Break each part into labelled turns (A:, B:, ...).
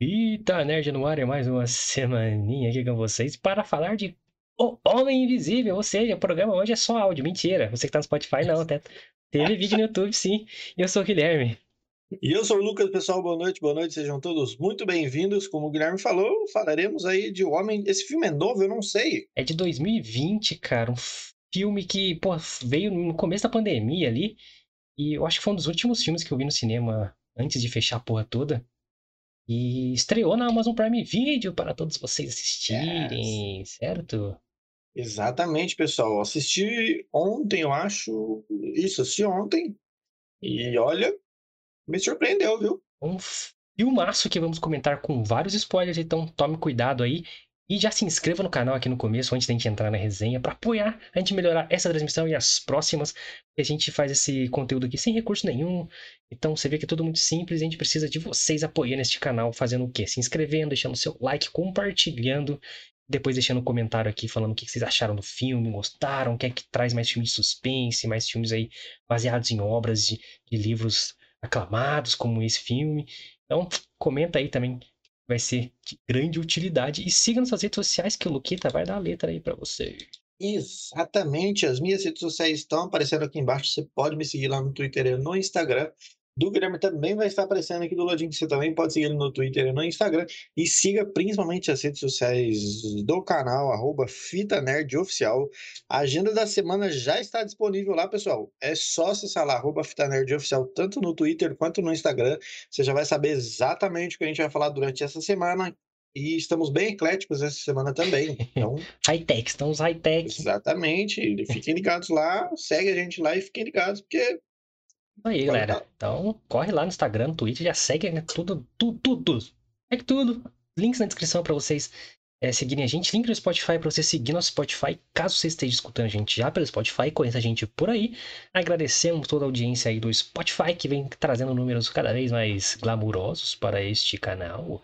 A: Eita, Nerd no ar é mais uma semaninha aqui com vocês para falar de O Homem Invisível, ou seja, o programa hoje é só áudio, mentira. Você que tá no Spotify, não, até teve vídeo no YouTube, sim. E eu sou o Guilherme.
B: E eu sou o Lucas, pessoal, boa noite, boa noite, sejam todos muito bem-vindos. Como o Guilherme falou, falaremos aí de O Homem... Esse filme é novo, eu não sei.
A: É de 2020, cara, um filme que, pô, veio no começo da pandemia ali, e eu acho que foi um dos últimos filmes que eu vi no cinema antes de fechar a porra toda. E estreou na Amazon Prime Video para todos vocês assistirem, yes. certo?
B: Exatamente, pessoal. Assisti ontem, eu acho. Isso, assisti ontem. E olha, me surpreendeu, viu?
A: Um filmaço que vamos comentar com vários spoilers, então tome cuidado aí. E já se inscreva no canal aqui no começo, antes da gente entrar na resenha, para apoiar a gente melhorar essa transmissão e as próximas. Que a gente faz esse conteúdo aqui sem recurso nenhum. Então você vê que é tudo muito simples. A gente precisa de vocês apoiando este canal, fazendo o quê? Se inscrevendo, deixando seu like, compartilhando. Depois deixando um comentário aqui falando o que vocês acharam do filme, gostaram, quer é que traz mais filmes de suspense, mais filmes aí baseados em obras de, de livros aclamados, como esse filme. Então, comenta aí também vai ser de grande utilidade. E siga nas suas redes sociais que o Luquita vai dar a letra aí para você.
B: Exatamente, as minhas redes sociais estão aparecendo aqui embaixo. Você pode me seguir lá no Twitter e no Instagram do Guilherme também vai estar aparecendo aqui do ladinho. Você também pode seguir ele no Twitter e no Instagram. E siga principalmente as redes sociais do canal, arroba Fita Nerd Oficial. A agenda da semana já está disponível lá, pessoal. É só acessar lá, arroba Fita Nerd Oficial, tanto no Twitter quanto no Instagram. Você já vai saber exatamente o que a gente vai falar durante essa semana. E estamos bem ecléticos essa semana também. Então,
A: high-tech, estamos high-tech.
B: Exatamente. Fiquem ligados lá, segue a gente lá e fiquem ligados, porque
A: aí, galera. Então, corre lá no Instagram, no Twitter, já segue tudo, tudo, tudo. Segue tudo. Links na descrição para vocês é, seguirem a gente. Link no Spotify para você seguir nosso Spotify, caso você esteja escutando a gente já pelo Spotify, conheça a gente por aí. Agradecemos toda a audiência aí do Spotify, que vem trazendo números cada vez mais glamurosos para este canal.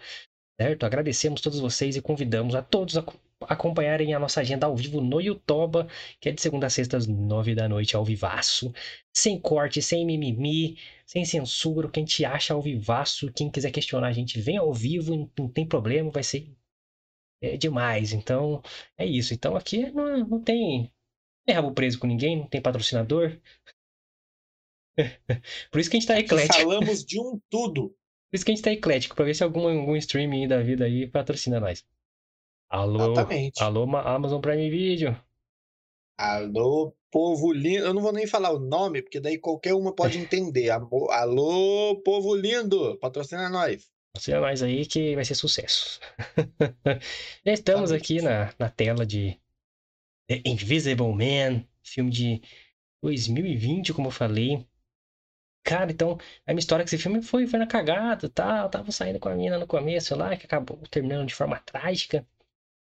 A: Certo? Agradecemos todos vocês e convidamos a todos a acompanharem a nossa agenda ao vivo no YouTube, que é de segunda a sexta às nove da noite, ao vivaço. Sem corte, sem mimimi, sem censura, o que a gente acha ao vivaço. Quem quiser questionar a gente, vem ao vivo, não tem problema, vai ser é demais. Então, é isso. Então aqui não, não tem, tem rabo preso com ninguém, não tem patrocinador. Por isso que a gente tá eclético.
B: Falamos de um tudo.
A: Por isso que a gente tá eclético, pra ver se algum, algum streaming da vida aí patrocina nós. Alô, Exatamente. alô Amazon Prime Video.
B: Alô, povo lindo. Eu não vou nem falar o nome, porque daí qualquer uma pode entender. Alô, povo lindo, patrocina nós.
A: Patrocina nós aí que vai ser sucesso. Já estamos aqui na, na tela de The Invisible Man, filme de 2020, como eu falei. Cara, então, a minha história com esse filme foi, foi na cagada, tá? Eu tava saindo com a mina no começo lá, que acabou terminando de forma trágica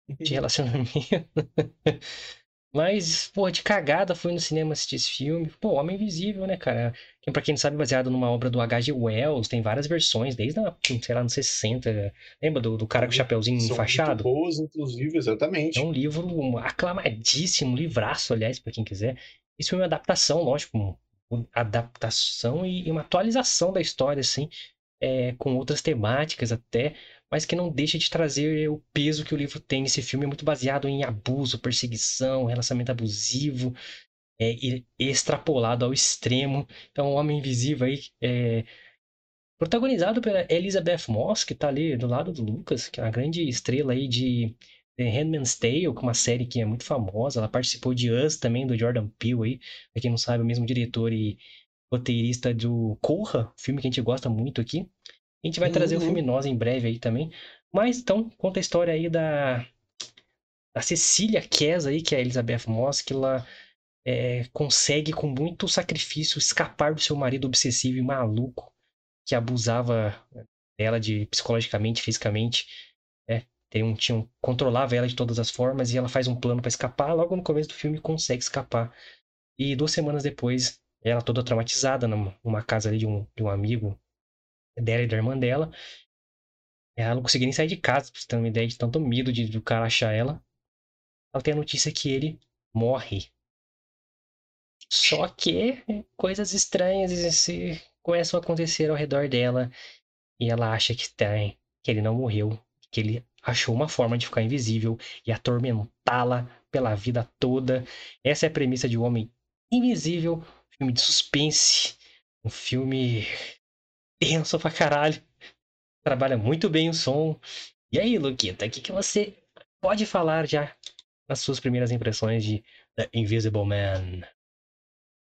A: de relacionamento. Mas, pô, de cagada fui no cinema assistir esse filme. Pô, Homem Invisível, né, cara? Que, pra quem não sabe, baseado numa obra do H.G. Wells, tem várias versões, desde, a, sei lá, nos 60. Lembra do, do cara com o chapeuzinho São enfaixado?
B: Muito boas, inclusive, exatamente.
A: É um livro aclamadíssimo, um livraço, aliás, para quem quiser. Isso é uma adaptação, lógico, adaptação e uma atualização da história, assim, é, com outras temáticas até mas que não deixa de trazer o peso que o livro tem. Esse filme é muito baseado em abuso, perseguição, relacionamento abusivo, é, extrapolado ao extremo. Então, o Homem Invisível aí é protagonizado pela Elizabeth Moss, que está ali do lado do Lucas, que é uma grande estrela aí de The Handmaid's Tale, que é uma série que é muito famosa. Ela participou de Us também, do Jordan Peele aí. Pra quem não sabe, é o mesmo diretor e roteirista do Corra, filme que a gente gosta muito aqui. A gente vai uhum. trazer o uhum. filme Nós em breve aí também. Mas então, conta a história aí da, da Cecília Kess aí, que é a Elizabeth Moss, que ela é, consegue com muito sacrifício escapar do seu marido obsessivo e maluco, que abusava dela de psicologicamente, fisicamente. É, tem um, tinha um, controlava ela de todas as formas e ela faz um plano para escapar. Logo no começo do filme consegue escapar. E duas semanas depois, ela toda traumatizada numa, numa casa ali de um, de um amigo dela e da irmã dela. Ela não conseguia nem sair de casa, pra você ter uma ideia de tanto medo de do cara achar ela. Ela tem a notícia que ele morre. Só que coisas estranhas se começam a acontecer ao redor dela. E ela acha que tem, que ele não morreu, que ele achou uma forma de ficar invisível e atormentá-la pela vida toda. Essa é a premissa de O Homem Invisível, filme de suspense, um filme tenso pra caralho. Trabalha muito bem o som. E aí, Luquita, o que, que você pode falar já nas suas primeiras impressões de The Invisible Man?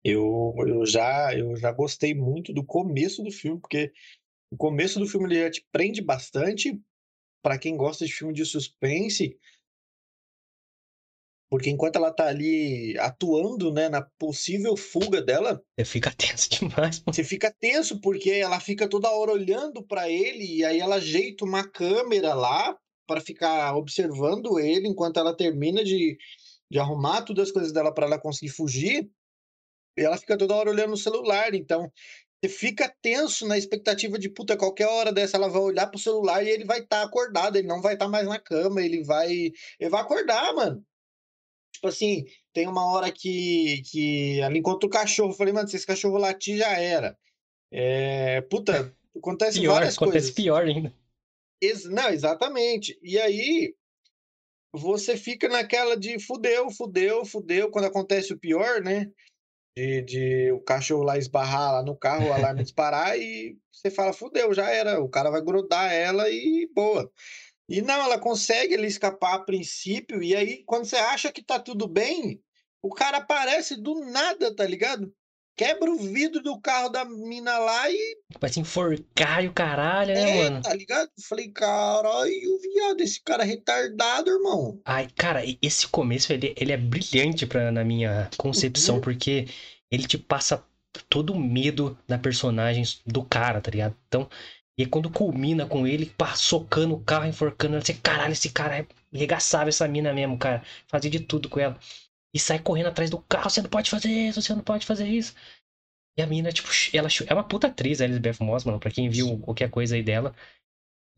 B: Eu, eu, já, eu já gostei muito do começo do filme, porque o começo do filme ele já te prende bastante para quem gosta de filme de suspense, porque enquanto ela tá ali atuando, né, na possível fuga dela,
A: você fica tenso demais.
B: Você fica tenso porque ela fica toda hora olhando para ele e aí ela ajeita uma câmera lá para ficar observando ele enquanto ela termina de, de arrumar todas as coisas dela para ela conseguir fugir. E ela fica toda hora olhando no celular, então você fica tenso na expectativa de, puta, qualquer hora dessa ela vai olhar pro celular e ele vai estar tá acordado, ele não vai estar tá mais na cama, ele vai. Ele vai acordar, mano. Tipo assim, tem uma hora que, que ela encontra o cachorro. Eu falei, mano, se esse cachorro latir, já era. É, puta, acontece
A: pior,
B: várias
A: acontece
B: coisas.
A: pior ainda.
B: Ex não, exatamente. E aí, você fica naquela de fudeu, fudeu, fudeu, quando acontece o pior, né? de, de o cachorro lá esbarrar lá no carro, o alarme disparar e você fala, fudeu, já era, o cara vai grudar ela e boa. E não, ela consegue ele escapar a princípio, e aí quando você acha que tá tudo bem, o cara aparece do nada, tá ligado? Quebra o vidro do carro da mina lá e.
A: Vai se enforcar e o caralho, né,
B: é,
A: mano?
B: Tá ligado? Falei, caralho, viado, esse cara é retardado, irmão.
A: Ai, cara, esse começo ele, ele é brilhante pra, na minha concepção, uhum. porque ele te passa todo o medo da personagem do cara, tá ligado? Então, e quando culmina com ele, pá, socando o carro, enforcando ela, você, caralho, esse cara é regaçava essa mina mesmo, cara. Fazia de tudo com ela. E sai correndo atrás do carro, você não pode fazer isso, você não pode fazer isso. E a mina, tipo, ela é uma puta atriz, a Elizabeth Moss, mano, pra quem viu qualquer coisa aí dela.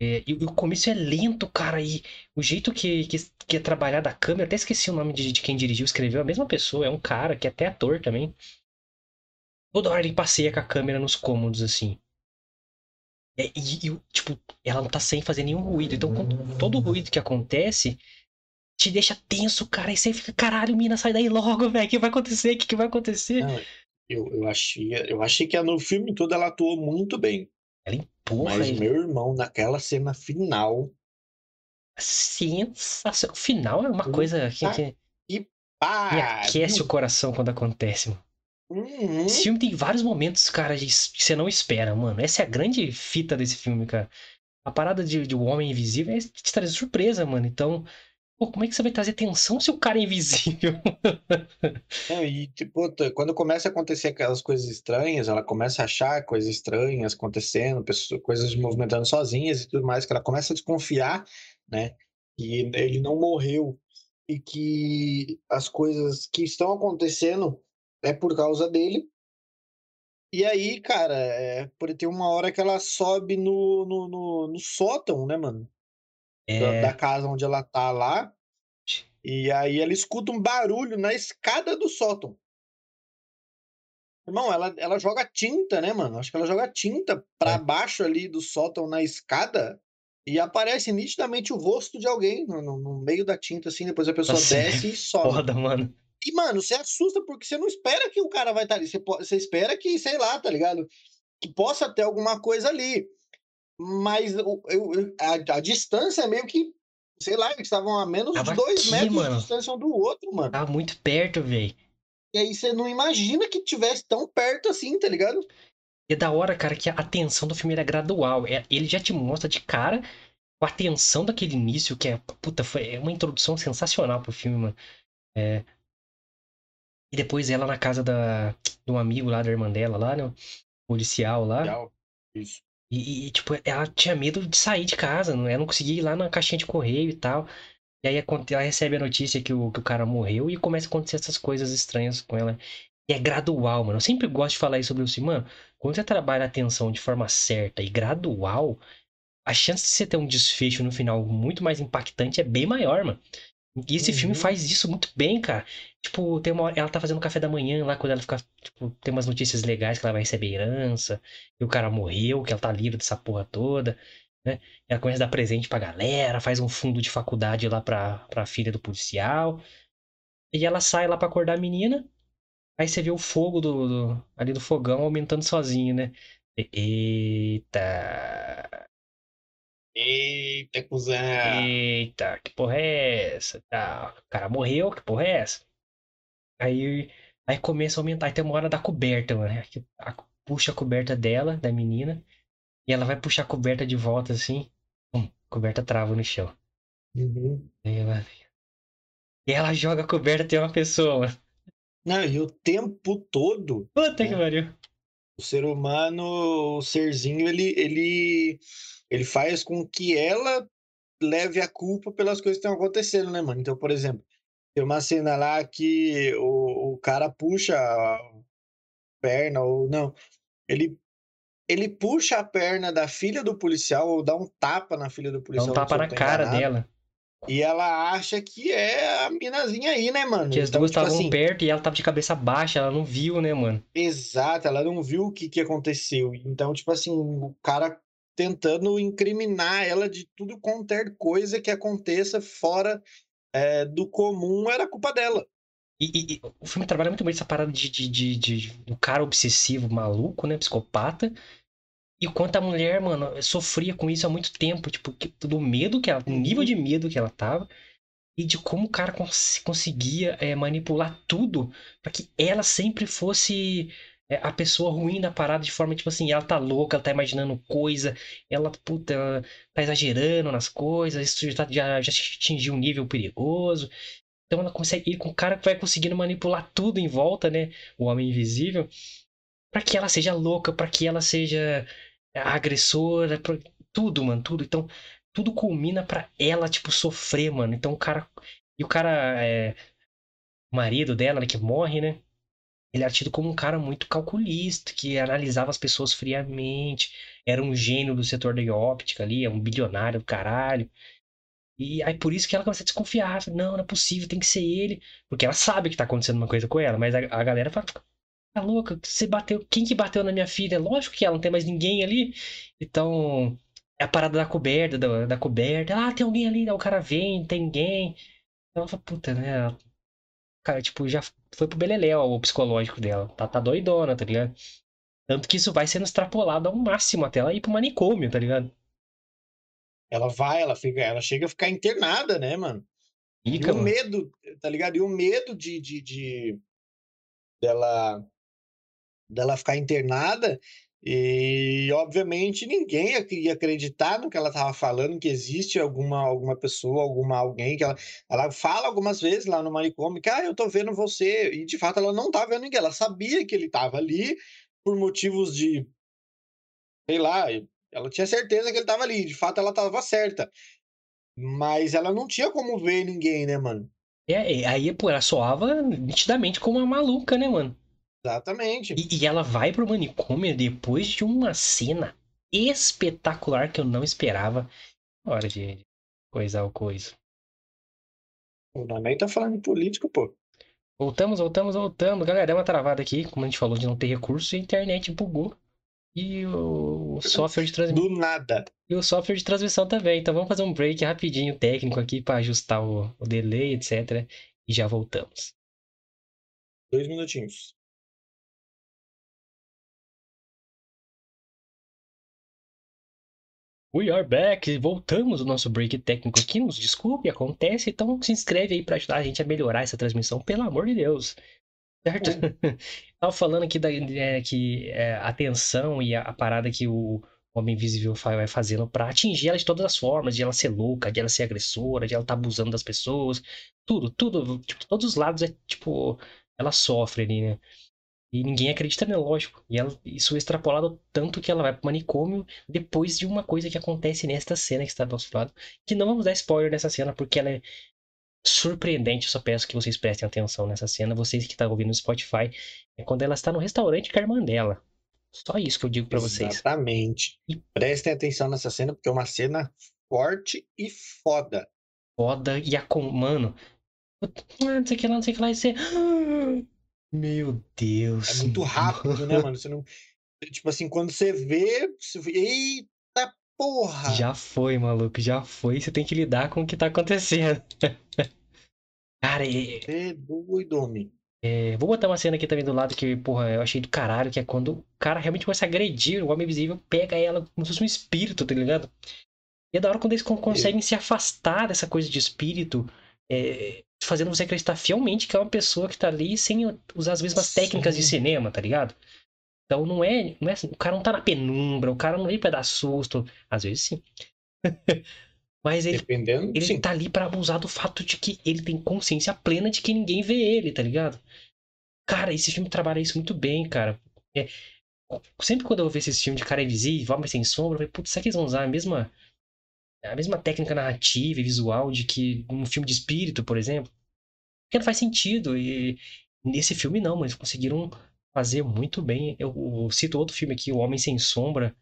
A: É, e, e, o começo é lento, cara, e o jeito que, que, que é trabalhar da câmera, até esqueci o nome de, de quem dirigiu, escreveu, a mesma pessoa, é um cara que é até ator também. Toda hora ele passeia com a câmera nos cômodos, assim. É, e, e, tipo, ela não tá sem fazer nenhum ruído. Então, todo ruído que acontece te deixa tenso, cara. E você fica, caralho, mina, sai daí logo, velho. O que vai acontecer? O que, que vai acontecer? Não,
B: eu, eu, achei, eu achei que no filme todo ela atuou muito bem.
A: Ela empurra.
B: Mas
A: ele.
B: meu irmão, naquela cena final.
A: Sensacional. O final é uma coisa que, que,
B: e pá,
A: me aquece o coração quando acontece, mano.
B: Uhum.
A: Esse filme tem vários momentos, cara, que você não espera, mano. Essa é a grande fita desse filme, cara. A parada de, de O Homem Invisível é te trazer surpresa, mano. Então, pô, como é que você vai trazer tensão se o cara é invisível?
B: Não, e, tipo, quando começa a acontecer aquelas coisas estranhas, ela começa a achar coisas estranhas acontecendo, pessoas, coisas movimentando sozinhas e tudo mais, que ela começa a desconfiar, né? E ele não morreu e que as coisas que estão acontecendo é por causa dele. E aí, cara, é, por ter uma hora que ela sobe no, no, no, no sótão, né, mano? É... Da, da, casa onde ela tá lá. E aí ela escuta um barulho na escada do sótão. Irmão, ela, ela joga tinta, né, mano? Acho que ela joga tinta pra é. baixo ali do sótão na escada. E aparece nitidamente o rosto de alguém no, no, no meio da tinta, assim. Depois a pessoa assim, desce e sobe.
A: Foda, mano.
B: E, mano, você assusta porque você não espera que o cara vai estar tá ali. Você, você espera que, sei lá, tá ligado? Que possa ter alguma coisa ali. Mas eu, eu, a, a distância é meio que, sei lá, eles estavam a menos Tava de dois aqui, metros mano. de distância um do outro, mano.
A: Tava muito perto, velho.
B: E aí você não imagina que tivesse tão perto assim, tá ligado?
A: E é da hora, cara, que a tensão do filme é gradual. É, ele já te mostra de cara com a tensão daquele início, que é, puta, foi é uma introdução sensacional pro filme, mano. É, e depois ela na casa da, um amigo lá, da irmã dela lá, né? Policial lá.
B: Isso.
A: E, e, tipo, ela tinha medo de sair de casa, não, ela não conseguia ir lá na caixinha de correio e tal. E aí ela recebe a notícia que o, que o cara morreu e começa a acontecer essas coisas estranhas com ela. E é gradual, mano. Eu sempre gosto de falar isso sobre o assim, mano. Quando você trabalha a atenção de forma certa e gradual, a chance de você ter um desfecho no final muito mais impactante é bem maior, mano. E esse uhum. filme faz isso muito bem, cara. Tipo, tem uma hora, ela tá fazendo café da manhã lá, quando ela fica. Tipo, tem umas notícias legais que ela vai receber herança, e o cara morreu, que ela tá livre dessa porra toda. né? Ela começa a dar presente pra galera, faz um fundo de faculdade lá pra, pra filha do policial. E ela sai lá pra acordar a menina. Aí você vê o fogo do, do- ali do fogão aumentando sozinho, né? Eita!
B: Eita, cuzão.
A: Eita, que porra é essa? Tá, o cara morreu, que porra é essa? Aí, aí começa a aumentar. Aí tem uma hora da coberta, mano. A- Puxa a coberta dela, da menina. E ela vai puxar a coberta de volta assim. Hum, coberta trava no chão.
B: Uhum.
A: Aí ela... E ela joga a coberta tem uma pessoa, mano.
B: Não, e o tempo todo,
A: Puta que
B: É.
A: pariu.
B: O ser humano, o serzinho, ele, ele, ele faz com que ela leve a culpa pelas coisas que estão acontecendo, né, mano? Então, por exemplo, tem uma cena lá que o, o cara puxa a perna, ou não, ele, ele puxa a perna da filha do policial, ou dá um tapa na filha do
A: Dá
B: policial.
A: um
B: se
A: tapa na cara dela.
B: E ela acha que é a minazinha aí, né, mano?
A: Que as
B: Então,
A: duas
B: tipo
A: estavam
B: assim,
A: perto e ela tava de cabeça baixa, ela não viu, né, mano?
B: Exato, ela não viu o que, que aconteceu. Então, tipo assim, o cara tentando incriminar ela de tudo qualquer coisa que aconteça fora é, do comum era culpa dela.
A: E, e- e o filme trabalha muito bem essa parada de, de, de, de- do cara obsessivo, maluco, né? Psicopata. E quanto a mulher, mano, sofria com isso há muito tempo. Tipo, do medo que ela. Do nível de medo que ela tava. E de como o cara cons- conseguia é, manipular tudo pra que ela sempre fosse é, a pessoa ruim da parada, de forma, tipo assim, ela tá louca, ela tá imaginando coisa, ela, puta, ela tá exagerando nas coisas, isso já, tá- já, já atingiu um nível perigoso. Então ela consegue ir com o cara que vai conseguindo manipular tudo em volta, né? O homem invisível, pra que ela seja louca, pra que ela seja agressora, pra- tudo, mano, tudo. Então, tudo culmina pra ela, tipo, sofrer, mano. Então o cara. E o cara, é, o marido dela, né, que morre, né? Ele era tido como um cara muito calculista, que analisava as pessoas friamente, era um gênio do setor da óptica ali, é um bilionário do caralho. E aí por isso que ela começa a desconfiar. Não, não é possível, tem que ser ele. Porque ela sabe que tá acontecendo uma coisa com ela, mas a, a galera fala, tá louca, você bateu. Quem que bateu na minha filha? Lógico que ela não tem mais ninguém ali. Então, é a parada da coberta, da, da coberta. Ah, tem alguém ali, aí o cara vem, não tem ninguém. Ela fala, puta, né? Cara, tipo, já foi pro beleléu o psicológico dela. Tá, tá doidona, tá ligado? Tanto que isso vai sendo extrapolado ao máximo até ela ir pro manicômio, tá ligado?
B: Ela vai, ela fica, ela chega a ficar internada, né, mano? E
A: Fica,
B: o
A: mano.
B: medo, tá ligado? E o medo de, de, de dela, dela ficar internada. E obviamente ninguém ia- acreditar no que ela estava falando, que existe alguma, alguma pessoa, alguma alguém que ela, ela fala algumas vezes lá no manicômio que ah, eu tô vendo você, e de fato ela não tá vendo ninguém, ela sabia que ele estava ali por motivos de sei lá, ela tinha certeza que ele estava ali, de fato ela estava certa. Mas ela não tinha como ver ninguém, né, mano?
A: É, aí, pô, ela soava nitidamente como uma maluca, né, mano?
B: Exatamente.
A: E, e ela vai pro manicômio depois de uma cena espetacular que eu não esperava. Hora de coisar o coisa.
B: O Naném tá falando de político, pô.
A: Voltamos, voltamos, voltamos. Galera, deu uma travada aqui, como a gente falou de não ter recurso, a internet bugou. E o software de transmissão.
B: Do nada.
A: E o software de transmissão também. Então vamos fazer um break rapidinho técnico aqui para ajustar o, o delay, etc. E já voltamos.
B: Dois minutinhos.
A: We are back! Voltamos o nosso break técnico aqui. Nos desculpe, acontece. Então se inscreve aí para ajudar a gente a melhorar essa transmissão, pelo amor de Deus. Certo? Tava falando aqui da, é, que é, a tensão e a, a parada que o Homem Invisível vai fazendo pra atingir ela de todas as formas, de ela ser louca, de ela ser agressora, de ela estar abusando das pessoas, tudo, tudo, tipo, todos os lados é tipo, ela sofre ali, né? E ninguém acredita nela, lógico. E ela, isso é extrapolado tanto que ela vai pro manicômio depois de uma coisa que acontece nesta cena que está do nosso lado. Que não vamos dar spoiler nessa cena, porque ela é surpreendente. Eu só peço que vocês prestem atenção nessa cena. Vocês que estão ouvindo no Spotify, é quando ela está no restaurante com a irmã dela. Só isso que eu digo pra vocês.
B: Exatamente. Prestem atenção nessa cena, porque é uma cena forte e foda.
A: Foda e a com... Mano. ah, Não sei o que lá, não sei o que lá. E você. Meu Deus.
B: É muito rápido, né, mano? Você não... Tipo assim, quando você vê. Você... vê, Eita porra!
A: Já foi, maluco, já foi. Você tem que lidar com o que tá acontecendo. Cara, é,
B: É doido, homem.
A: é, vou botar uma cena aqui também do lado que, porra, eu achei do caralho, que é quando o cara realmente começa a agredir, o Homem Invisível pega ela como se fosse um espírito, tá ligado? E é da hora quando eles con- conseguem se afastar dessa coisa de espírito, é, fazendo você acreditar fielmente que é uma pessoa que tá ali sem usar as mesmas
B: Sim.
A: técnicas de cinema, tá ligado? Então não é, não é assim, o cara não tá na penumbra, o cara não veio pra dar susto, às vezes sim. Mas ele
B: Dependendo,
A: ele
B: sim.
A: tá ali pra abusar do fato de que ele tem consciência plena de que ninguém vê ele, tá ligado? Cara, esse filme trabalha isso muito bem, cara. É, sempre quando eu vejo esse filme de cara invisível, homem sem sombra, eu falei, putz, será que eles vão usar a mesma, a mesma técnica narrativa e visual de que um filme de espírito, por exemplo? Porque não faz sentido. E nesse filme não, mas eles conseguiram fazer muito bem. Eu, eu cito outro filme aqui, O Homem Sem Sombra.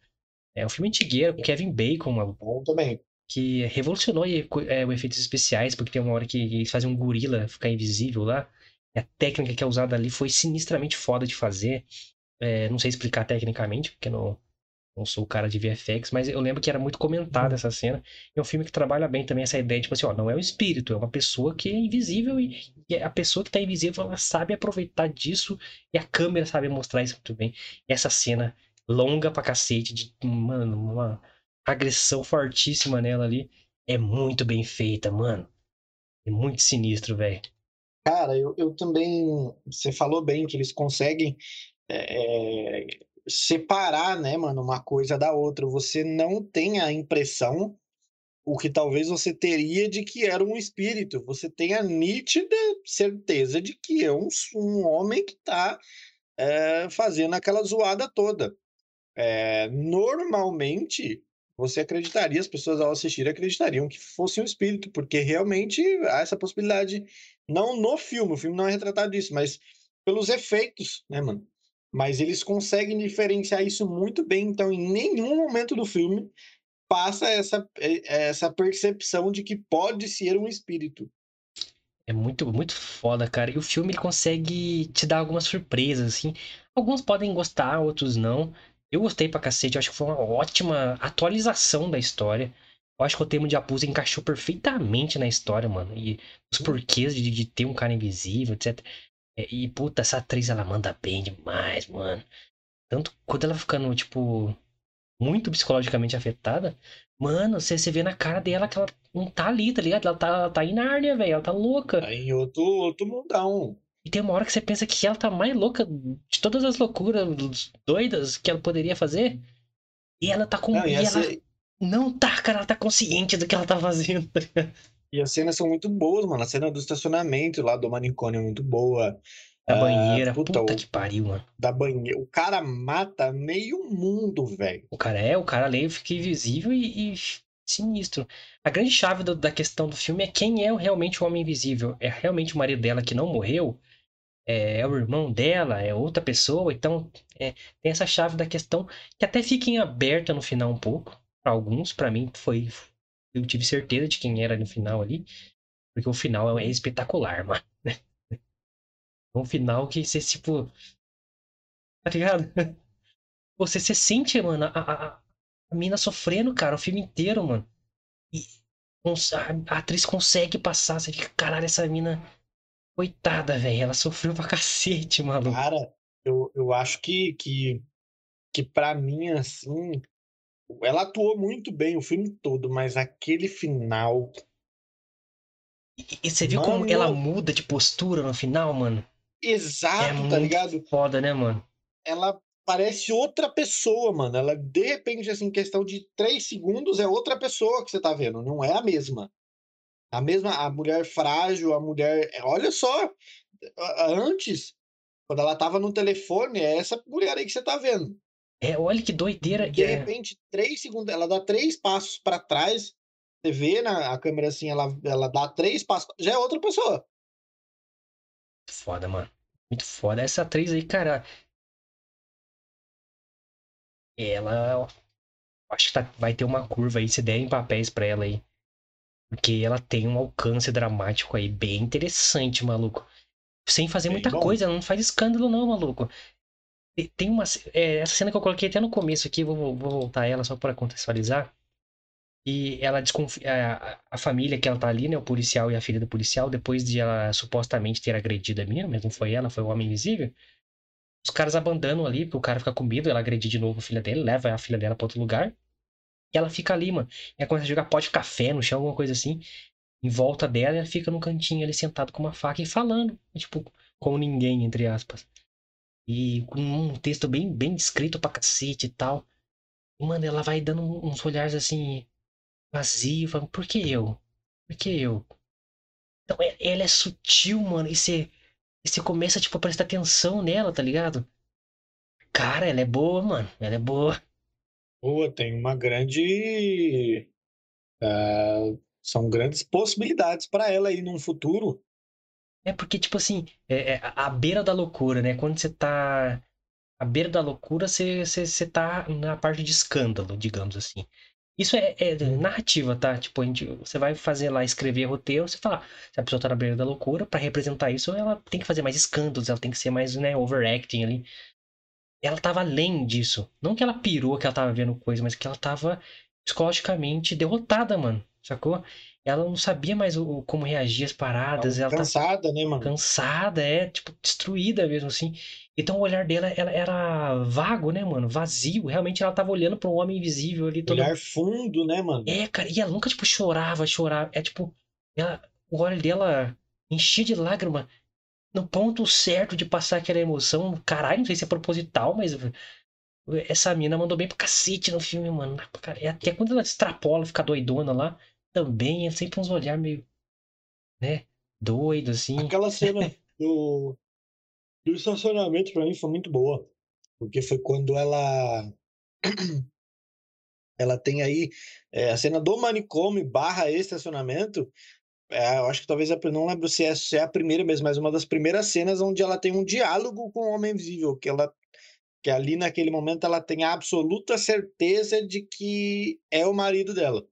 A: É um filme antigueiro com Kevin Bacon,
B: Bom também.
A: que revolucionou e, é, os efeitos especiais, porque tem uma hora que eles fazem um gorila ficar invisível lá. E a técnica que é usada ali foi sinistramente foda de fazer. É, não sei explicar tecnicamente, porque não, não sou o cara de VFX, mas eu lembro que era muito comentada essa cena. É um filme que trabalha bem também essa ideia, tipo assim, ó, não é um espírito, é uma pessoa que é invisível e, e a pessoa que tá invisível, ela sabe aproveitar disso e a câmera sabe mostrar isso muito bem. E essa cena longa pra cacete, de, mano, uma agressão fortíssima nela ali, é muito bem feita, mano. É muito sinistro, velho.
B: Cara, eu, eu também. Você falou bem que eles conseguem é, é, separar, né, mano, uma coisa da outra. Você não tem a impressão, o que talvez você teria de que era um espírito. Você tem a nítida certeza de que é um, um homem que tá é, fazendo aquela zoada toda. É, normalmente, você acreditaria, as pessoas ao assistir acreditariam que fosse um espírito, porque realmente há essa possibilidade, não no filme, o filme não é retratado disso, mas pelos efeitos, né, mano? Mas eles conseguem diferenciar isso muito bem, então em nenhum momento do filme passa essa, eh, essa percepção de que pode ser um espírito.
A: É muito, muito foda, cara. E o filme ele consegue te dar algumas surpresas, assim. Alguns podem gostar, outros não. Eu gostei pra cacete, eu acho que foi uma ótima atualização da história. Eu acho que o termo de abuso encaixou perfeitamente na história, mano. E os porquês de, de ter um cara invisível, etc. É, E, puta, essa atriz, ela manda bem demais, mano. Tanto quando ela ficando, tipo, muito psicologicamente afetada, mano, você, você vê na cara dela que ela não tá ali, tá ligado? Ela tá, ela tá em Nárnia, velho. Ela tá louca.
B: Tá em outro, outro mundão.
A: E tem uma hora que você pensa que ela tá mais louca de todas as loucuras doidas que ela poderia fazer. E ela tá com.
B: Não,
A: e
B: e, a
A: ela não tá, cara, ela tá consciente do que ela tá fazendo.
B: E as cenas são muito boas, mano. A cena do estacionamento lá do manicômio é muito boa.
A: Da
B: Ah,
A: banheira,
B: puta,
A: puta
B: o-
A: que pariu, mano.
B: Da banheira. O cara mata meio mundo, velho.
A: O cara é, o cara ali fica invisível e, e sinistro. A grande chave do- da questão do filme é quem é realmente o Homem Invisível. É realmente o marido dela que não morreu? É, é o irmão dela? É outra pessoa? Então, é, tem essa chave da questão que até fica em aberta no final um pouco. Pra alguns, pra mim foi. Eu tive certeza de quem era no final ali. Porque o final é espetacular, mano. É um final que você, tipo. Tá ligado? Você, você sente, mano, a, a, a- mina sofrendo, cara, o filme inteiro, mano. E a, a atriz consegue passar, você fica, caralho, essa mina. Coitada, velho. Ela sofreu pra cacete, maluco.
B: Cara, eu, eu acho que, que, que pra mim, assim, ela atuou muito bem o filme todo, mas aquele final.
A: E, e você viu como
B: Mano.
A: ela muda de postura no final, mano? É
B: Exato,
A: muito
B: tá ligado?
A: foda, né, mano?
B: Ela parece outra pessoa, mano. Ela, de repente, assim, em questão de três segundos, é outra pessoa que você tá vendo, não é a mesma. A mesma, a mulher frágil, a mulher. Olha só, antes, quando ela tava no telefone, é essa mulher aí que você tá vendo.
A: É, olha que doideira.
B: De
A: E é-
B: repente, três segundos, ela dá três passos pra trás. Você vê na a câmera assim, ela, ela dá três passos, já é outra pessoa.
A: Foda, mano. Muito foda. Essa atriz aí, cara. Ela. Acho que tá- vai ter uma curva aí, se derem papéis pra ela aí. Porque ela tem um alcance dramático aí bem interessante, maluco. Sem fazer
B: Bem
A: muita
B: bom.
A: coisa, não faz escândalo, não, maluco. Tem uma. é, essa cena que eu coloquei até no começo aqui, vou, vou voltar ela só pra contextualizar. E ela desconfia. A, a família que ela tá ali, né? O policial e a filha do policial, depois de ela supostamente ter agredido a menina, mas não foi ela, foi o homem invisível. Os caras abandonam ali, porque o cara fica com medo, ela agride de novo a filha dele, leva a filha dela pra outro lugar. E ela fica ali, mano. E ela começa a jogar pó de café no chão, alguma coisa assim. Em volta dela, e ela fica no cantinho ali, sentado com uma faca e falando. Tipo, como ninguém, entre aspas. E com um texto bem, bem escrito pra cacete e tal. E, mano, ela vai dando uns olhares assim, vazio, falando, por que eu? Por que eu? Então, ela é sutil, mano, e você, e você começa, tipo, a prestar atenção nela, tá ligado? Cara, ela é boa, mano, ela é boa.
B: Boa, tem uma grande. Uh, são grandes possibilidades para ela aí num futuro.
A: É porque, tipo assim, é, é a beira da loucura, né? Quando você tá à beira da loucura, você, você, você tá na parte de escândalo, digamos assim. Isso é, é narrativa, tá? Tipo, a gente, você vai fazer lá, escrever roteiro, você fala, se a pessoa tá na beira da loucura, para representar isso, ela tem que fazer mais escândalos, ela tem que ser mais, né, overacting ali. Ela tava além disso. Não que ela pirou que ela tava vendo coisa, mas que ela tava psicologicamente derrotada, mano. Sacou? Ela não sabia mais o, como reagir às paradas. Ela
B: cansada,
A: tá
B: né, mano?
A: Cansada, é, tipo, destruída mesmo, assim. Então o olhar dela ela era vago, né, mano? Vazio. Realmente ela tava olhando para um homem invisível ali.
B: Todo... Olhar fundo, né, mano?
A: É, cara. E ela nunca, tipo, chorava, chorava. É tipo, ela, o olho dela enchia de lágrima no ponto certo de passar aquela emoção. Caralho, não sei se é proposital, mas essa mina mandou bem pra cacete no filme, mano. E até quando ela extrapola, fica doidona lá, também é sempre uns olhar meio, né, doido, assim.
B: Aquela cena do, do estacionamento pra mim foi muito boa. Porque foi quando ela. ela tem aí é, a cena do manicômio barra estacionamento é, eu acho que talvez, não lembro se é, se é a primeira mesmo, mas uma das primeiras cenas onde ela tem um diálogo com o Homem Invisível, que ela que ali naquele momento ela tem a absoluta certeza de que é o marido dela.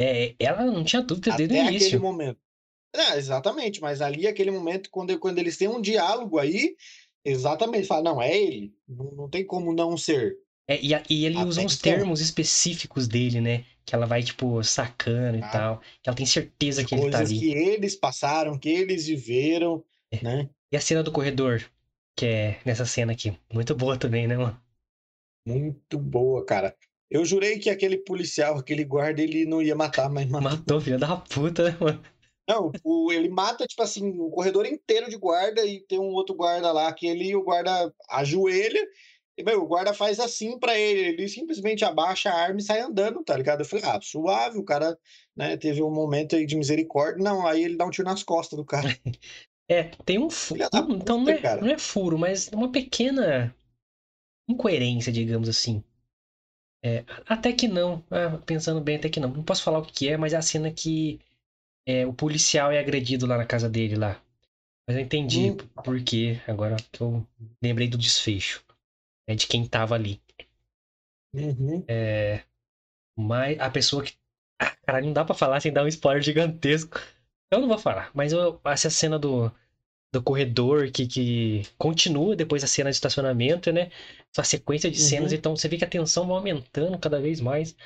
A: É, ela não tinha dúvida desde o início.
B: aquele momento. É, exatamente, mas ali aquele momento quando, quando eles têm um diálogo aí, exatamente, fala, não, é ele, não, não tem como não ser.
A: É, e, e ele Até usa uns termos específicos dele, né? Que ela vai, tipo, sacando e ah, tal. Que ela tem certeza que ele tá ali.
B: Que eles passaram, que eles viveram, é. né?
A: E a cena do corredor, que é nessa cena aqui. Muito boa também, né, mano?
B: Muito boa, cara. Eu jurei que aquele policial, aquele guarda, ele não ia matar, mas
A: matou. Matou, filha da puta, né, mano?
B: Não, o, ele mata, tipo assim, o corredor inteiro de guarda e tem um outro guarda lá que ele, o guarda ajoelha e, meu, o guarda faz assim para ele, ele simplesmente abaixa a arma e sai andando, tá ligado? Eu falei, ah, suave, o cara, né, teve um momento aí de misericórdia. Não, aí ele dá um tiro nas costas do cara.
A: É, tem um furo. Então não é, não é furo, mas uma pequena incoerência, digamos assim. É, até que não. Ah, pensando bem, até que não. Não posso falar o que é, mas é a cena que é, o policial é agredido lá na casa dele lá. Mas eu entendi hum. por quê, agora que eu lembrei do desfecho né, de quem tava ali.
B: Uhum.
A: É, mas a pessoa que. Ah, cara, não dá pra falar sem dar um spoiler gigantesco. Eu não vou falar, mas eu, essa cena do, do corredor que, que continua depois da cena de estacionamento, né? Essa sequência de cenas, uhum. então você vê que a tensão vai aumentando cada vez mais.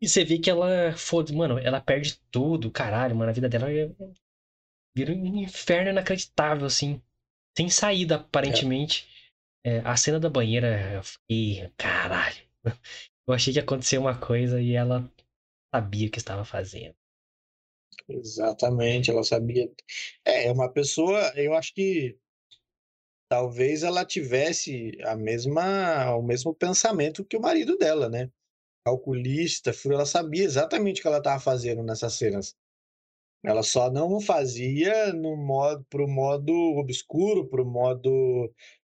A: E você vê que ela, foda mano, ela perde tudo, caralho, mano, a vida dela é, vira um inferno inacreditável, assim. Sem saída, aparentemente. É, a cena da banheira, eu fiquei, caralho. Eu achei que ia acontecer uma coisa e ela sabia o que estava fazendo.
B: Exatamente, ela sabia. É, é uma pessoa, eu acho que talvez ela tivesse a mesma, o mesmo pensamento que o marido dela, né? Calculista, ela sabia exatamente o que ela estava fazendo nessas cenas. Ela só não fazia no modo, pro modo obscuro, pro modo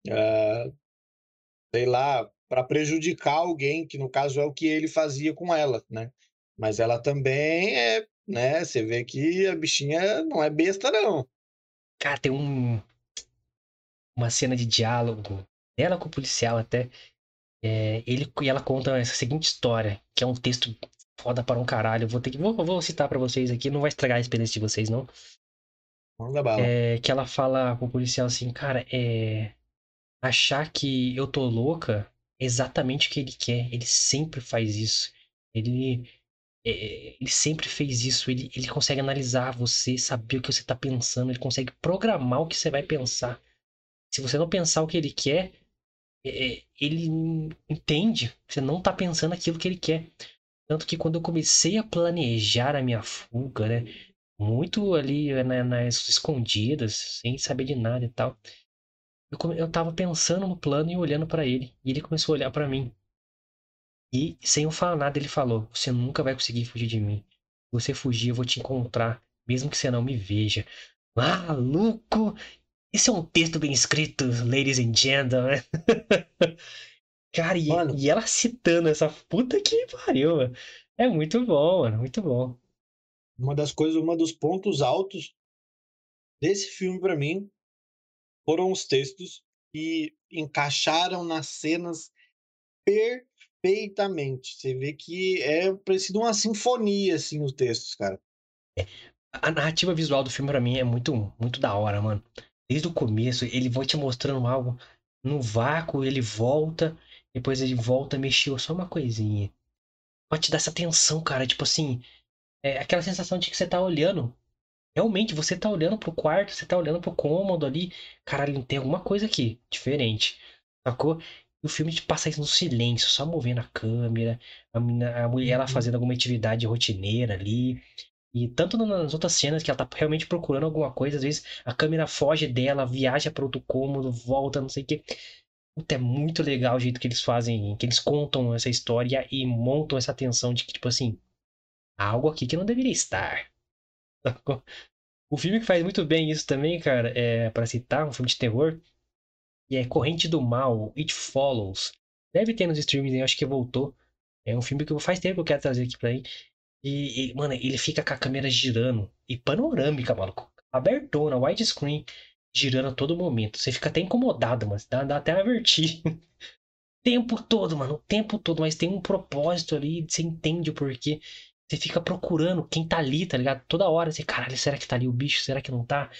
B: uh, sei lá, para prejudicar alguém, que no caso é o que ele fazia com ela, né? Mas ela também é, né? Você vê que a bichinha não é besta, não.
A: Cara, tem um uma cena de diálogo dela com o policial até. É, ele e ela conta essa seguinte história, que é um texto foda para um caralho. Vou ter que vou, vou citar para vocês aqui, não vai estragar a experiência de vocês não.
B: Manda bala.
A: É, que ela fala pro policial assim, cara, é achar que eu tô louca é exatamente o que ele quer. Ele sempre faz isso. Ele, é, ele sempre fez isso. Ele, ele consegue analisar você, saber o que você está pensando. Ele consegue programar o que você vai pensar. Se você não pensar o que ele quer, é, ele entende. Você não está pensando aquilo que ele quer. Tanto que quando eu comecei a planejar a minha fuga, né? Muito ali né, nas escondidas, sem saber de nada e tal. Eu, eu tava pensando no plano e olhando para ele. E ele começou a olhar para mim. E sem eu falar nada, ele falou: Você nunca vai conseguir fugir de mim. Se você fugir, eu vou te encontrar, mesmo que você não me veja. Maluco! Esse é um texto bem escrito, ladies and gentlemen. Cara, e, e, ela citando essa puta que pariu, mano. É muito bom, mano. Muito bom.
B: Uma das coisas, uma dos pontos altos desse filme para mim foram os textos que encaixaram nas cenas perfeitamente. Você vê que é parecido uma sinfonia, assim, os textos, cara.
A: A narrativa visual do filme, para mim, é muito, muito da hora, mano. Desde o começo, ele vai te mostrando algo no vácuo, ele volta, depois ele volta, mexeu só uma coisinha. Pode te dar essa tensão, cara. Tipo assim, é aquela sensação de que você tá olhando. Realmente, você tá olhando pro quarto, você tá olhando pro cômodo ali. Caralho, tem alguma coisa aqui diferente. Sacou? E o filme te passa isso no silêncio, só movendo a câmera, a, a mulher ela uhum. fazendo alguma atividade rotineira ali. E tanto nas outras cenas que ela tá realmente procurando alguma coisa, às vezes a câmera foge dela, viaja para outro cômodo, volta, não sei o que. Puta, é muito legal o jeito que eles fazem, que eles contam essa história e montam essa tensão de que, tipo assim, há algo aqui que não deveria estar. O filme que faz muito bem isso também, cara, é, para citar, um filme de terror, e é Corrente do Mal, It Follows. Deve ter nos streams, eu acho que voltou. É um filme que faz tempo que eu quero trazer aqui pra aí. E, e, mano, ele fica com a câmera girando. E panorâmica, maluco. Abertona, widescreen girando a todo momento. Você fica até incomodado, mas dá, dá até a vertigem. tempo todo, mano, o tempo todo, mas tem um propósito ali, você entende o porquê. Você fica procurando quem tá ali, tá ligado? Toda hora você, caralho, será que tá ali o bicho? Será que não tá?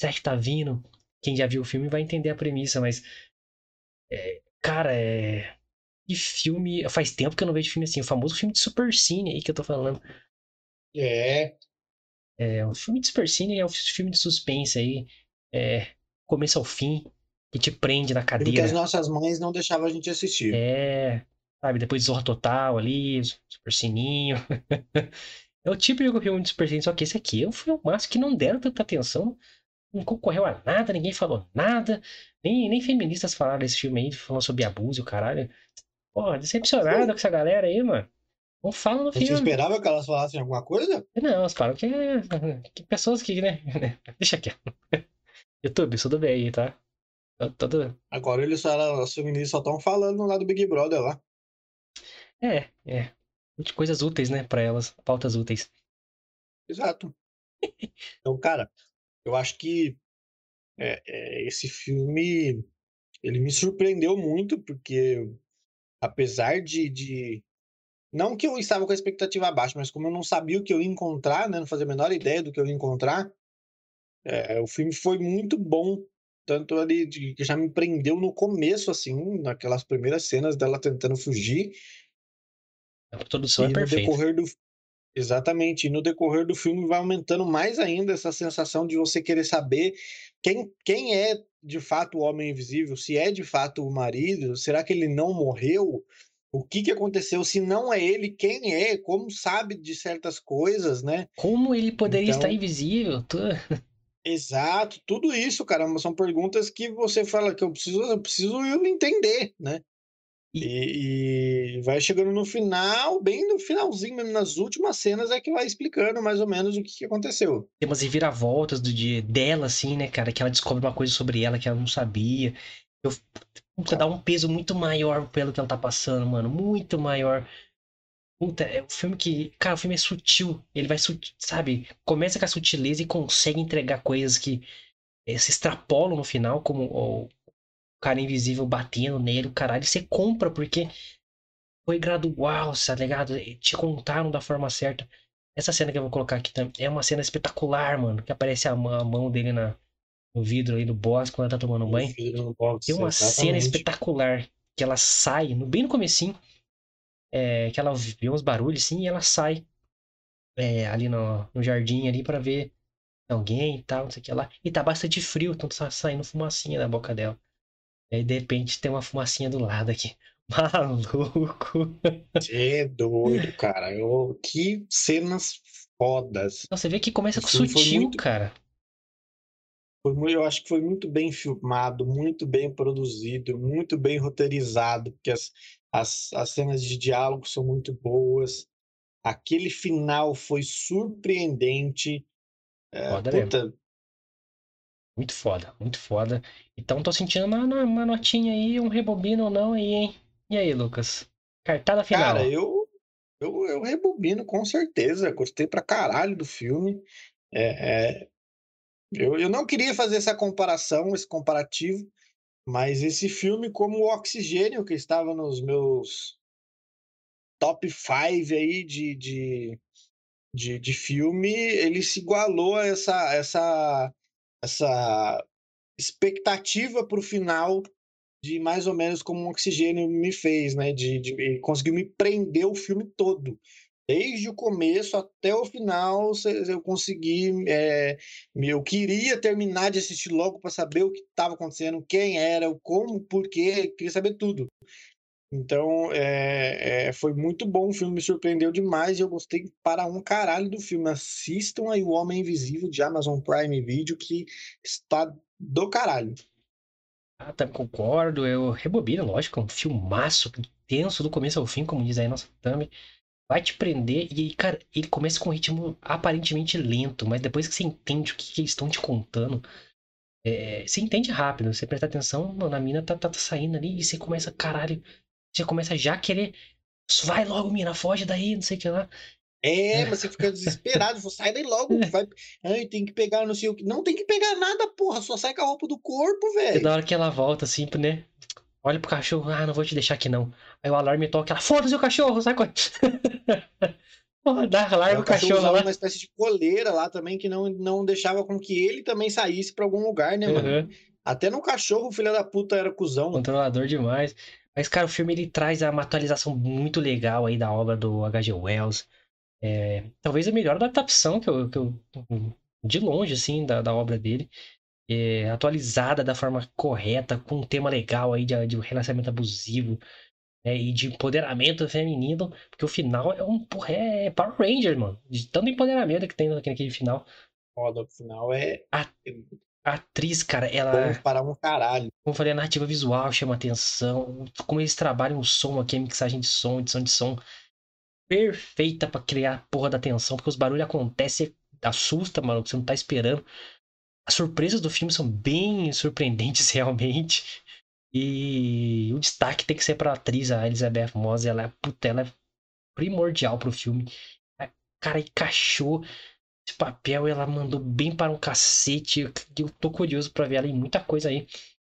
A: Será que tá vindo? Quem já viu o filme vai entender a premissa, mas. É, cara, é. E filme. Faz tempo que eu não vejo filme assim. O famoso filme de Super Cine aí que eu tô falando.
B: É.
A: É, o filme de Super Cine é um filme de suspense aí é, começo ao fim, que te prende na cadeira. Porque
B: as nossas mães não deixavam a gente assistir.
A: É, sabe, depois de Zorra Total ali, Super Sininho. é o tipo de filme de Super Sininho, só que esse aqui é um filmaço que não deram tanta atenção, não concorreu a nada, ninguém falou nada, nem, nem feministas falaram desse filme aí, falando sobre abuso e o caralho. Pô, decepcionado com essa galera aí, mano. Não fala no filme. Você
B: esperava que elas falassem alguma coisa?
A: Não, elas falam que, que pessoas que, né? Deixa quieto. YouTube, tudo bem aí, tá?
B: Tudo... Agora eles só, as feministas só estão falando lá do Big Brother lá.
A: É, é. De coisas úteis, né, pra elas, pautas úteis.
B: Exato. Então, cara, eu acho que é, é, esse filme ele me surpreendeu muito, porque apesar de, de, Não que eu estava com a expectativa baixa, mas como eu não sabia o que eu ia encontrar, né? Não fazia a menor ideia do que eu ia encontrar, é, o filme foi muito bom, tanto ali de, que já me prendeu no começo, assim, naquelas primeiras cenas dela tentando fugir.
A: A produção é perfeita.
B: Decorrer do, exatamente, e no decorrer do filme vai aumentando mais ainda essa sensação de você querer saber quem, quem é de fato o homem invisível, se é de fato o marido, será que ele não morreu? o que, que aconteceu, se não é ele, quem é, como sabe de certas coisas, né?
A: Como ele poderia então, estar invisível?
B: Exato, tudo isso, caramba, são perguntas que você fala que eu preciso, eu preciso entender, né? E, e, vai chegando no final, bem no finalzinho, mesmo nas últimas cenas, é que vai explicando mais ou menos o que, que aconteceu.
A: Tem umas reviravoltas do dia dela, assim, né, cara? Que ela descobre uma coisa sobre ela que ela não sabia. Eu, puta, dá um peso muito maior pelo que ela tá passando, mano. Muito maior. Puta, é um filme que. Cara, o filme é sutil. Ele vai, sabe? Começa com a sutileza e consegue entregar coisas que é, se extrapolam no final, como o cara invisível batendo nele, o caralho. Você compra porque foi gradual, tá ligado? Te contaram da forma certa. Essa cena que eu vou colocar aqui também é uma cena espetacular, mano. Que aparece a mão, a mão dele na, no vidro aí do boss quando ela tá tomando banho. Box, Tem uma exatamente. cena espetacular que ela sai, no, bem no comecinho é, que ela vê uns barulhos assim e ela sai é, ali no, no jardim ali para ver alguém e tal, não sei o que lá. E tá bastante frio, então tá saindo fumacinha da boca dela. E aí, de repente, tem uma fumacinha do lado aqui. Maluco!
B: Você é doido, cara. Eu... Que cenas fodas.
A: Então, você vê que começa com sutil, muito... cara.
B: Foi, eu acho que foi muito bem filmado, muito bem produzido, muito bem roteirizado, porque as, as, as cenas de diálogo são muito boas. Aquele final foi surpreendente. É,
A: puta... Muito foda, muito foda. Então tô sentindo uma, uma notinha aí, um rebobino ou não aí, hein? E aí, Lucas? Cartada final.
B: Cara, eu, eu, eu rebobino com certeza. Gostei pra caralho do filme. É, é, eu, eu não queria fazer essa comparação, esse comparativo, mas esse filme, como o Oxigênio, que estava nos meus top 5 aí de, de, de, de, filme, ele se igualou a essa, essa, essa expectativa para o final de mais ou menos como um oxigênio me fez, né? De, de, me prender o filme todo. Desde o começo até o final, eu consegui. É, eu queria terminar de assistir logo para saber o que estava acontecendo, quem era, o como, por quê, queria saber tudo. Então, é, é, foi muito bom, o filme me surpreendeu demais e eu gostei para um caralho do filme. Assistam aí O Homem Invisível de Amazon Prime Video, que está do caralho.
A: Ah, tá, concordo. Eu rebobino, lógico, é um filmaço tenso do começo ao fim, como diz aí nossa thumb. Vai te prender e, cara, ele começa com um ritmo aparentemente lento, mas depois que você entende o que, que eles estão te contando, é, você entende rápido. Você presta atenção, na mina tá, tá, tá, saindo ali e você começa, caralho, você começa já a querer. Vai logo, mina, foge daí, não sei o que lá.
B: É, mas você fica desesperado, você sai daí logo, vai, ai, tem que pegar não sei o que. Não tem que pegar nada, porra, só sai com a roupa do corpo, velho.
A: Da hora que ela volta, assim, né? Olha pro cachorro, ah, não vou te deixar aqui não. Aí o alarme toca, ela, foda-se o cachorro, sai com. Porra, dá, larga o cachorro lá.
B: uma espécie de coleira lá também que não, não deixava com que ele também saísse pra algum lugar, né, mano? Uhum. Até no cachorro o filho da puta era cuzão.
A: Controlador demais. Mas, cara, o filme ele traz uma atualização muito legal aí da obra do H.G. Wells. É, talvez a melhor adaptação que eu, que eu de longe, assim, da, da obra dele. É, atualizada da forma correta, com um tema legal aí de, de relacionamento abusivo né, e de empoderamento feminino, porque o final é um porra, é Power Ranger, mano. De tanto empoderamento que tem naquele final.
B: Foda, o final é.
A: A, a atriz, cara, ela.
B: Para um caralho.
A: Como eu falei, a narrativa visual chama atenção. Como eles trabalham o som aqui, a mixagem de som, edição de som perfeita para criar a porra da tensão, porque os barulhos acontecem, assusta, mano, você não tá esperando. As surpresas do filme são bem surpreendentes, realmente. E o destaque tem que ser pra atriz, a Elizabeth Moss. Ela, é, puta, ela é primordial pro filme. Cara, encaixou esse papel, ela mandou bem para um cacete. Eu tô curioso para ver ela em muita coisa aí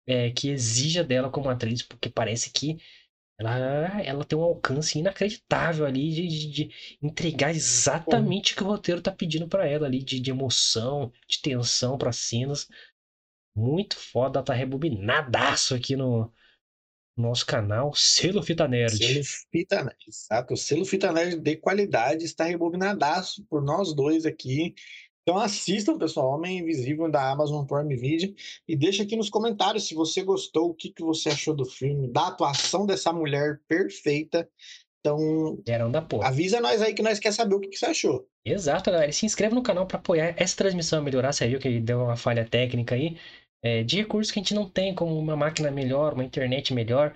A: é, que exija dela como atriz, porque parece que ela, ela tem um alcance inacreditável ali de, de, de entregar exatamente o que o roteiro tá pedindo para ela ali, de, de emoção, de tensão para cenas. Muito foda, tá rebobinadaço aqui no nosso canal, Selo Fita Nerd.
B: Selo Fita Nerd, exato. O Selo Fita Nerd de qualidade está rebobinadaço por nós dois aqui. Então assistam, pessoal, Homem Invisível da Amazon Prime Video e deixa aqui nos comentários se você gostou, o que, que você achou do filme, da atuação dessa mulher perfeita. Então,
A: Gerão da porra.
B: avisa nós aí que nós quer saber o que, que você achou.
A: Exato, galera. E se inscreva no canal para apoiar essa transmissão melhorar. Você viu que deu uma falha técnica aí. É, de recursos que a gente não tem, como uma máquina melhor, uma internet melhor.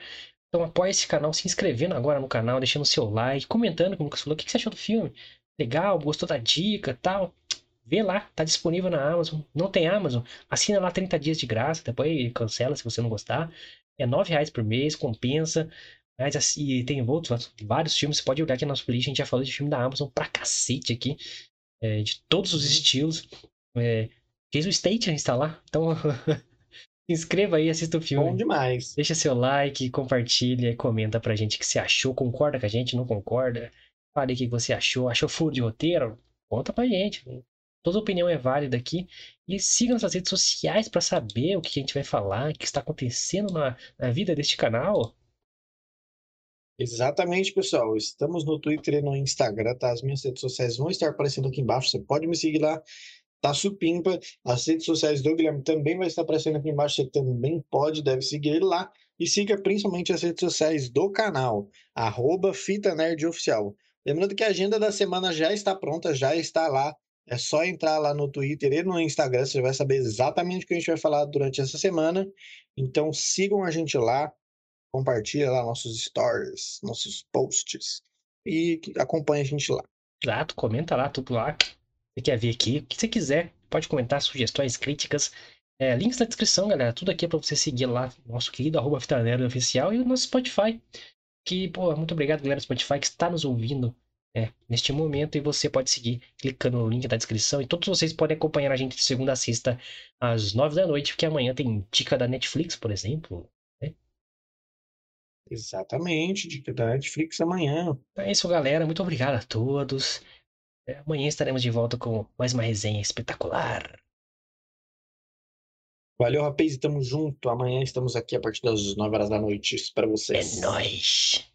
A: Então apoie esse canal se inscrevendo agora no canal, deixando seu like, comentando, como o Lucas falou, o que você achou do filme. Legal, gostou da dica tal Vê lá, tá disponível na Amazon. Não tem Amazon? Assina lá 30 dias de graça, depois cancela se você não gostar. É 9 reais por mês, compensa. Mas assim, tem outros, vários filmes. Você pode olhar aqui na nossa playlist. A gente já falou de filme da Amazon pra cacete aqui. É, de todos os estilos. É, fez o State a instalar. Então, se inscreva aí, assista o filme.
B: Bom demais.
A: Deixa seu like, compartilha, comenta pra gente o que você achou. Concorda com a gente? Não concorda? Fale o que você achou. Achou furo de roteiro? Conta pra gente. Toda opinião é válida aqui. E siga nossas redes sociais para saber o que a gente vai falar, o que está acontecendo na, na vida deste canal.
B: Exatamente, pessoal. Estamos no Twitter e no Instagram, tá? As minhas redes sociais vão estar aparecendo aqui embaixo. Você pode me seguir lá. Tá supimpa. As redes sociais do Guilherme também vai estar aparecendo aqui embaixo. Você também pode, deve seguir ele lá. E siga principalmente as redes sociais do canal, arroba Fita Nerd Oficial. Lembrando que a agenda da semana já está pronta, já está lá. É só entrar lá no Twitter e no Instagram, você vai saber exatamente o que a gente vai falar durante essa semana. Então sigam a gente lá, compartilha lá nossos stories, nossos posts e acompanhe a gente lá.
A: Exato, comenta lá tudo lá. Você quer ver aqui, o que você quiser, pode comentar sugestões, críticas. É, links na descrição, galera. Tudo aqui é para você seguir lá, nosso querido arroba Oficial e o nosso Spotify. Que, pô, muito obrigado, galera do Spotify, que está nos ouvindo é, neste momento. E você pode seguir clicando no link da descrição. E todos vocês podem acompanhar a gente de segunda a sexta, às nove da noite, porque amanhã tem dica da Netflix, por exemplo. Né?
B: Exatamente, dica da Netflix amanhã.
A: Então é isso, galera. Muito obrigado a todos. É, amanhã estaremos de volta com mais uma resenha espetacular.
B: Valeu, rapaz, e tamo junto. Amanhã estamos aqui a partir das 9 horas da noite para vocês.
A: É nóis!